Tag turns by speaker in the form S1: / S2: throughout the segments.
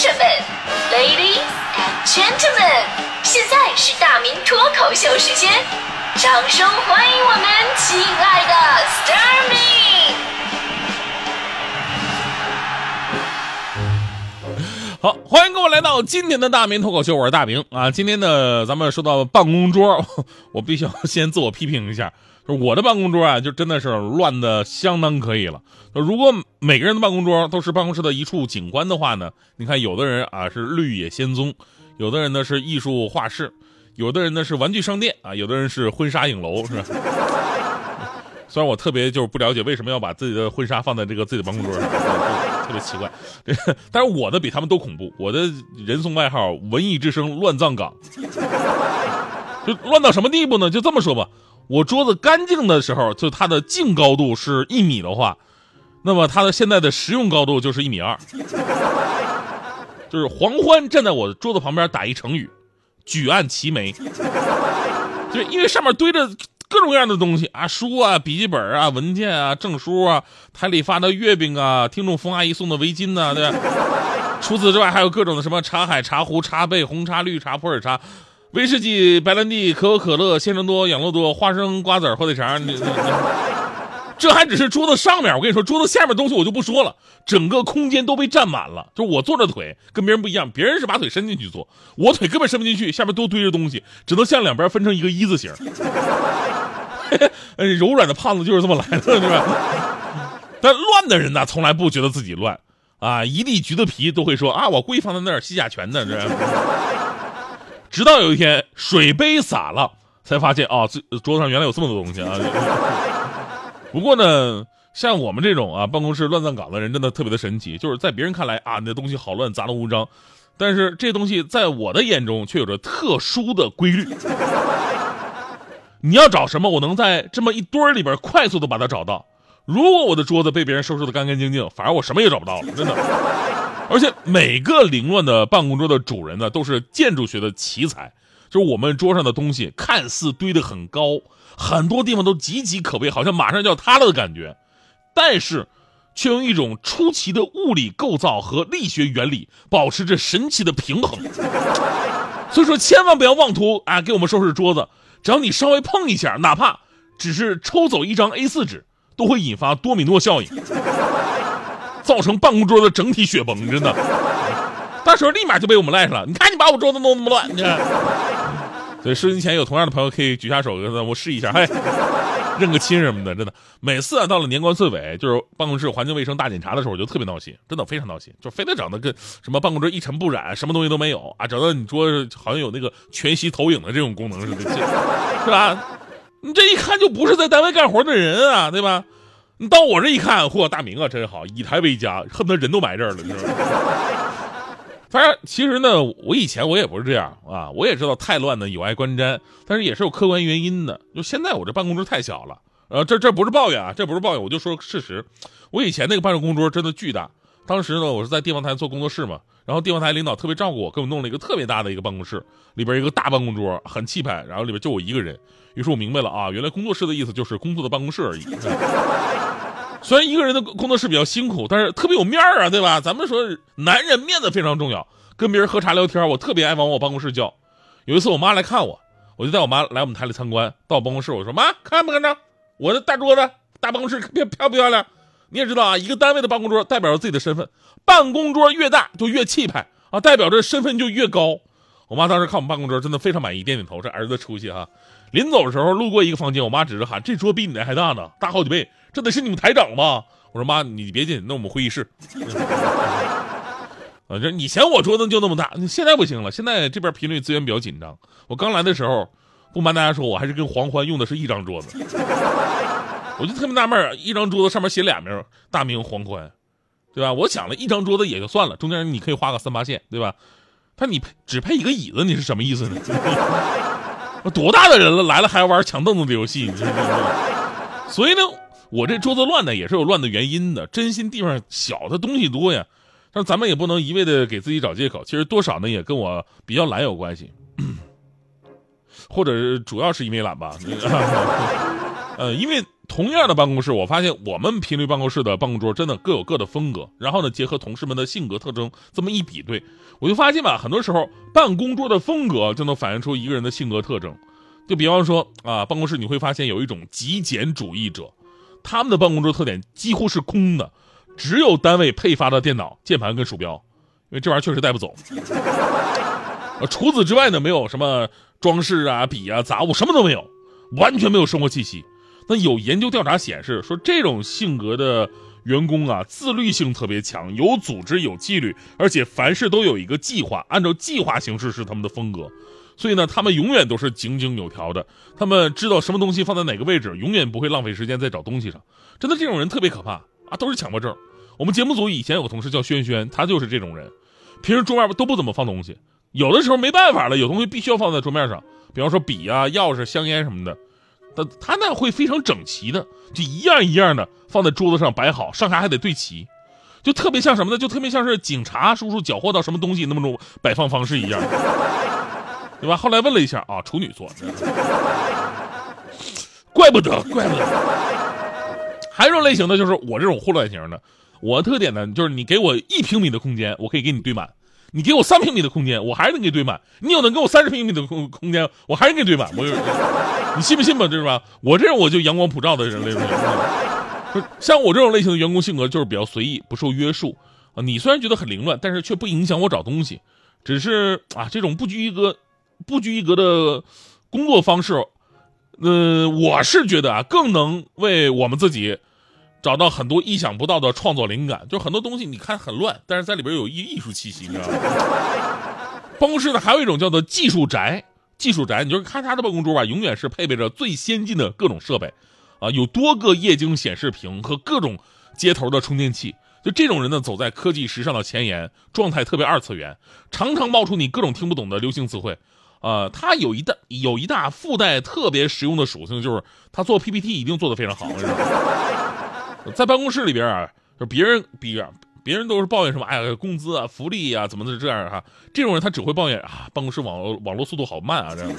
S1: 生们，Ladies and Gentlemen，现在是大明脱口秀时间，掌声欢迎我们亲爱的 s t a r m
S2: y 好，欢迎各位来到今天的大明脱口秀，我是大明啊。今天呢，咱们说到办公桌，我必须要先自我批评一下。我的办公桌啊，就真的是乱的相当可以了。如果每个人的办公桌都是办公室的一处景观的话呢，你看有的人啊是绿野仙踪，有的人呢是艺术画室，有的人呢是玩具商店啊，有的人是婚纱影楼，是吧？虽然我特别就是不了解为什么要把自己的婚纱放在这个自己的办公桌上，特别奇怪。但是我的比他们都恐怖，我的人送外号“文艺之声乱葬岗”，就乱到什么地步呢？就这么说吧。我桌子干净的时候，就它的净高度是一米的话，那么它的现在的实用高度就是一米二。就是黄欢站在我的桌子旁边打一成语，举案齐眉。就因为上面堆着各种各样的东西啊，书啊、笔记本啊、文件啊、证书啊、台里发的月饼啊、听众冯阿姨送的围巾呐，对吧？除此之外，还有各种的什么茶海、茶壶、茶杯、红茶、绿茶、普洱茶。威士忌、白兰地、可口可乐、鲜橙多、养乐多、花生、瓜子、火腿肠，这还只是桌子上面。我跟你说，桌子下面东西我就不说了，整个空间都被占满了。就我坐着腿跟别人不一样，别人是把腿伸进去坐，我腿根本伸不进去，下面都堆着东西，只能向两边分成一个一字形。柔软的胖子就是这么来的，是吧？但乱的人呢，从来不觉得自己乱啊，一粒橘子皮都会说啊，我故意放在那儿吸甲醛的，这。直到有一天水杯洒了，才发现啊，这桌子上原来有这么多东西啊。不过呢，像我们这种啊办公室乱葬岗的人，真的特别的神奇。就是在别人看来啊，你的东西好乱，杂乱无章，但是这东西在我的眼中却有着特殊的规律。你要找什么，我能在这么一堆儿里边快速的把它找到。如果我的桌子被别人收拾的干干净净，反而我什么也找不到了，真的。而且每个凌乱的办公桌的主人呢，都是建筑学的奇才。就是我们桌上的东西看似堆得很高，很多地方都岌岌可危，好像马上就要塌了的感觉，但是却用一种出奇的物理构造和力学原理保持着神奇的平衡。所以说，千万不要妄图啊给我们收拾桌子，只要你稍微碰一下，哪怕只是抽走一张 A4 纸，都会引发多米诺效应。造成办公桌的整体雪崩，真的，到时候立马就被我们赖上了。你看，你把我桌子弄那么乱，你看。所以，收音前有同样的朋友可以举下手，我试一下，嘿，认个亲什么的，真的。每次啊，到了年关岁尾，就是办公室环境卫生大检查的时候，我就特别闹心，真的非常闹心，就非得整的跟什么办公桌一尘不染，什么东西都没有啊，整的你桌好像有那个全息投影的这种功能似的，是吧？你这一看就不是在单位干活的人啊，对吧？你到我这一看，嚯，大明啊，真好，以台为家，恨不得人都埋这儿了，你知道吗？反正其实呢，我以前我也不是这样啊，我也知道太乱呢有碍观瞻，但是也是有客观原因的。就现在我这办公桌太小了，呃，这这不是抱怨啊，这不是抱怨，我就说事实。我以前那个办公桌真的巨大，当时呢，我是在地方台做工作室嘛，然后地方台领导特别照顾我，给我弄了一个特别大的一个办公室，里边一个大办公桌，很气派，然后里边就我一个人。于是我明白了啊，原来工作室的意思就是工作的办公室而已。虽然一个人的工作室比较辛苦，但是特别有面儿啊，对吧？咱们说男人面子非常重要，跟别人喝茶聊天，我特别爱往我办公室叫。有一次我妈来看我，我就带我妈来我们台里参观，到我办公室我说：“妈，看不看着我的大桌子、大办公室 漂漂不漂亮？你也知道啊，一个单位的办公桌代表着自己的身份，办公桌越大就越气派啊，代表着身份就越高。”我妈当时看我们办公桌真的非常满意，点点头，这儿子出息哈。临走的时候路过一个房间，我妈指着喊：“这桌比你的还大呢，大好几倍。”这得是你们台长吧？我说妈，你别进，那我们会议室。啊，这以前我桌子就那么大，现在不行了。现在这边频率资源比较紧张。我刚来的时候，不瞒大家说，我还是跟黄欢用的是一张桌子。我就特别纳闷一张桌子上面写俩名，大明黄欢，对吧？我想了一张桌子也就算了，中间你可以画个三八线，对吧？他你配只配一个椅子，你是什么意思呢？多大的人了，来了还要玩抢凳子的游戏？所以呢。我这桌子乱呢，也是有乱的原因的。真心地方小，的东西多呀。但咱们也不能一味的给自己找借口。其实多少呢，也跟我比较懒有关系，或者主要是因为懒吧。呃，因为同样的办公室，我发现我们频率办公室的办公桌真的各有各的风格。然后呢，结合同事们的性格特征，这么一比对，我就发现吧，很多时候办公桌的风格就能反映出一个人的性格特征。就比方说啊，办公室你会发现有一种极简主义者，他们的办公桌特点几乎是空的，只有单位配发的电脑、键盘跟鼠标，因为这玩意儿确实带不走。除此之外呢，没有什么装饰啊、笔啊、杂物，什么都没有，完全没有生活气息。那有研究调查显示，说这种性格的员工啊，自律性特别强，有组织、有纪律，而且凡事都有一个计划，按照计划行事是他们的风格。所以呢，他们永远都是井井有条的，他们知道什么东西放在哪个位置，永远不会浪费时间在找东西上。真的，这种人特别可怕啊，都是强迫症。我们节目组以前有个同事叫轩轩，他就是这种人，平时桌面都不怎么放东西。有的时候没办法了，有东西必须要放在桌面上，比方说笔啊、钥匙、香烟什么的，他他那会非常整齐的，就一样一样的放在桌子上摆好，上下还得对齐，就特别像什么呢？就特别像是警察叔叔缴获到什么东西那么种摆放方式一样，对吧？后来问了一下啊，处女座，怪不得，怪不得。还有一种类型的就是我这种混乱型的，我特点呢就是你给我一平米的空间，我可以给你堆满。你给我三平米的空间，我还是能给你堆满；你有能给我三十平米的空空间，我还是给堆满。我，你信不信吧？这是吧？我这种我就阳光普照的人类。像我这种类型的员工性格就是比较随意，不受约束啊。你虽然觉得很凌乱，但是却不影响我找东西。只是啊，这种不拘一格、不拘一格的工作方式，呃，我是觉得啊，更能为我们自己。找到很多意想不到的创作灵感，就很多东西你看很乱，但是在里边有艺艺术气息，你知道吗？办公室呢还有一种叫做技术宅，技术宅，你就是咔嚓的办公桌吧，永远是配备着最先进的各种设备，啊，有多个液晶显示屏和各种接头的充电器。就这种人呢，走在科技时尚的前沿，状态特别二次元，常常冒出你各种听不懂的流行词汇。啊，他有一大有一大附带特别实用的属性，就是他做 PPT 一定做得非常好。在办公室里边啊，就别人比别人都是抱怨什么，哎呀，工资啊、福利啊，怎么是这样哈？这种人他只会抱怨啊，办公室网络网络速度好慢啊，这样。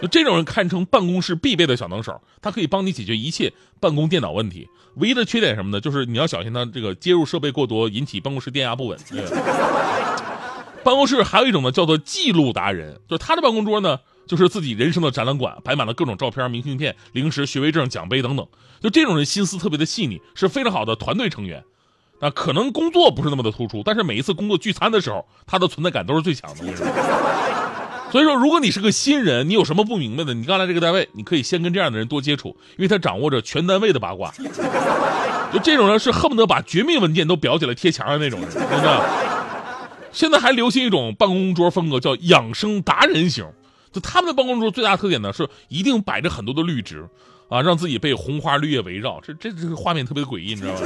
S2: 就这种人堪称办公室必备的小能手，他可以帮你解决一切办公电脑问题。唯一的缺点什么呢？就是你要小心他这个接入设备过多，引起办公室电压不稳。办公室还有一种呢，叫做记录达人，就是他的办公桌呢。就是自己人生的展览馆，摆满了各种照片、明信片、零食、学位证、奖杯等等。就这种人心思特别的细腻，是非常好的团队成员。那，可能工作不是那么的突出，但是每一次工作聚餐的时候，他的存在感都是最强的。所以说，如果你是个新人，你有什么不明白的，你刚来这个单位，你可以先跟这样的人多接触，因为他掌握着全单位的八卦。就这种人是恨不得把绝密文件都裱起来贴墙上那种人，真的。现在还流行一种办公桌风格，叫养生达人型。就他们的办公桌最大特点呢，是一定摆着很多的绿植，啊，让自己被红花绿叶围绕，这这这个画面特别诡异，你知道吗？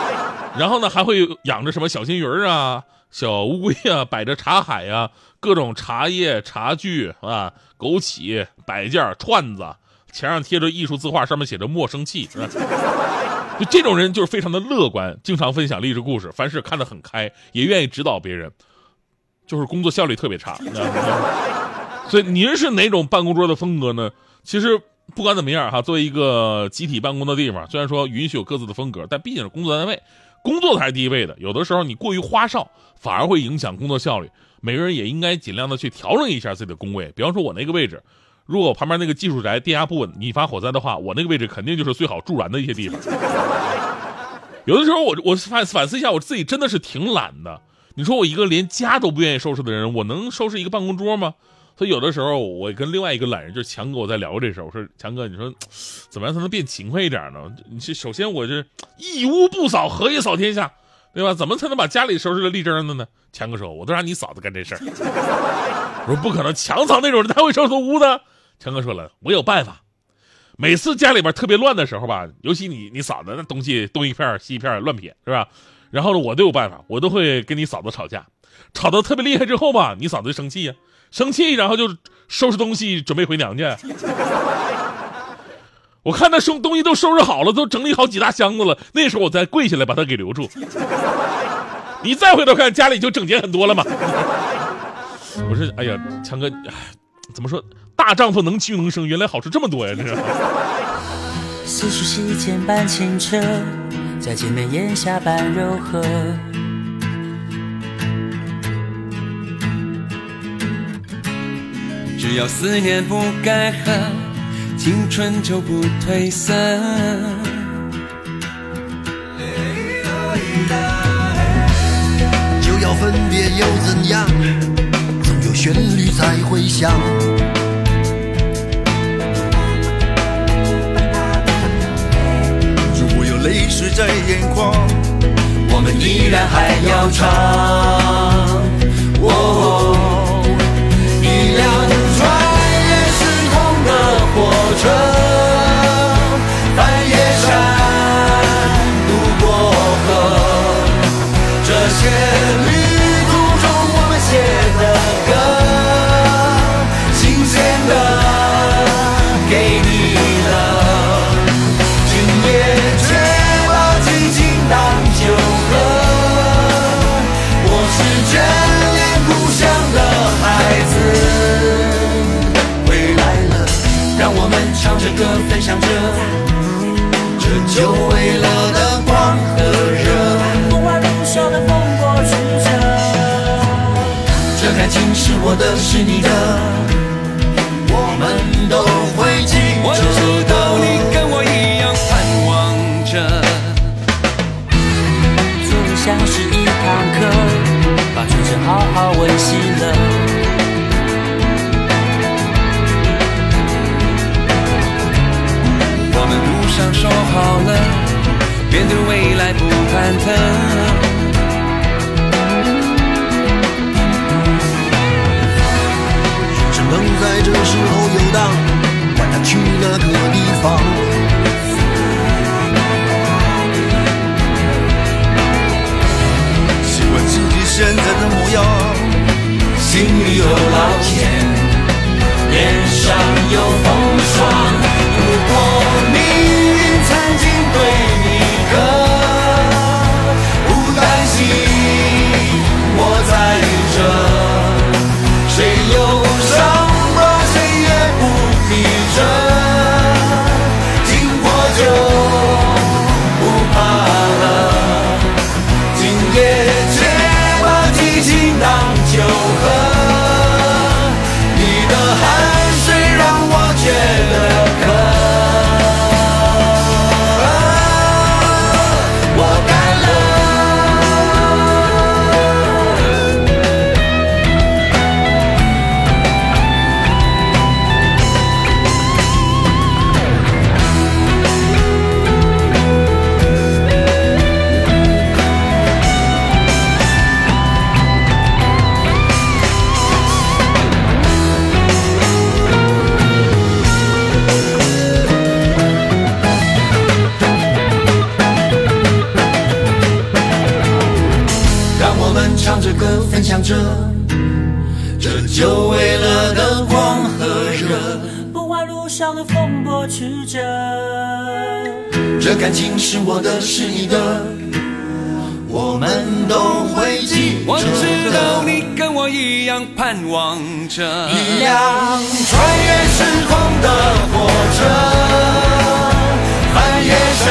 S2: 然后呢，还会养着什么小金鱼啊、小乌龟啊，摆着茶海呀，各种茶叶、茶具啊、枸杞摆件、串子，墙上贴着艺术字画，上面写着“莫生气”，是吧？就这种人就是非常的乐观，经常分享励志故事，凡事看得很开，也愿意指导别人，就是工作效率特别差。所以您是哪种办公桌的风格呢？其实不管怎么样哈，作为一个集体办公的地方，虽然说允许有各自的风格，但毕竟是工作单位，工作才是第一位的。有的时候你过于花哨，反而会影响工作效率。每个人也应该尽量的去调整一下自己的工位。比方说，我那个位置，如果旁边那个技术宅电压不稳，引发火灾的话，我那个位置肯定就是最好助燃的一些地方。有的时候，我我反反思一下，我自己真的是挺懒的。你说我一个连家都不愿意收拾的人，我能收拾一个办公桌吗？所以有的时候，我跟另外一个懒人，就是强哥，我在聊这事。我说强哥，你说怎么样才能变勤快一点呢？你这首先我这一屋不扫，何以扫天下？对吧？怎么才能把家里收拾的立正的呢？强哥说，我都让你嫂子干这事儿。我说不可能，强嫂那种人他会收拾屋的。强哥说了，我有办法。每次家里边特别乱的时候吧，尤其你你嫂子那东西东一片西一片乱撇，是吧？然后呢，我都有办法，我都会跟你嫂子吵架，吵得特别厉害之后吧，你嫂子就生气呀。生气，然后就收拾东西准备回娘家。我看他收东西都收拾好了，都整理好几大箱子了。那时候我再跪下来把他给留住。你再回头看，家里就整洁很多了嘛。我说，哎呀，强哥，哎怎么说？大丈夫能屈能伸，原来好处这么多呀！这是。
S3: 清澈，在见面眼下般柔和。
S4: 只要思念不干涸，青春就不褪色。
S5: 就要分别又怎样？旋律在回响。如果有泪水在眼眶，我们依然还要唱。哦，给你了。今夜却把激情当酒喝。我是眷恋故乡的孩子，回来了，让我们唱着歌，分享着这久违了的光和热。
S3: 不管路上的风波曲折，
S5: 这感情是我的，是你的，去那个地方。们唱着歌，分享着这久违了的光和热。
S3: 不管路上的风波曲折，
S5: 这感情是我的，是你的，我们都会记
S4: 我知道。你跟我一样盼望着。
S5: 一辆穿越时空的火车，翻越山，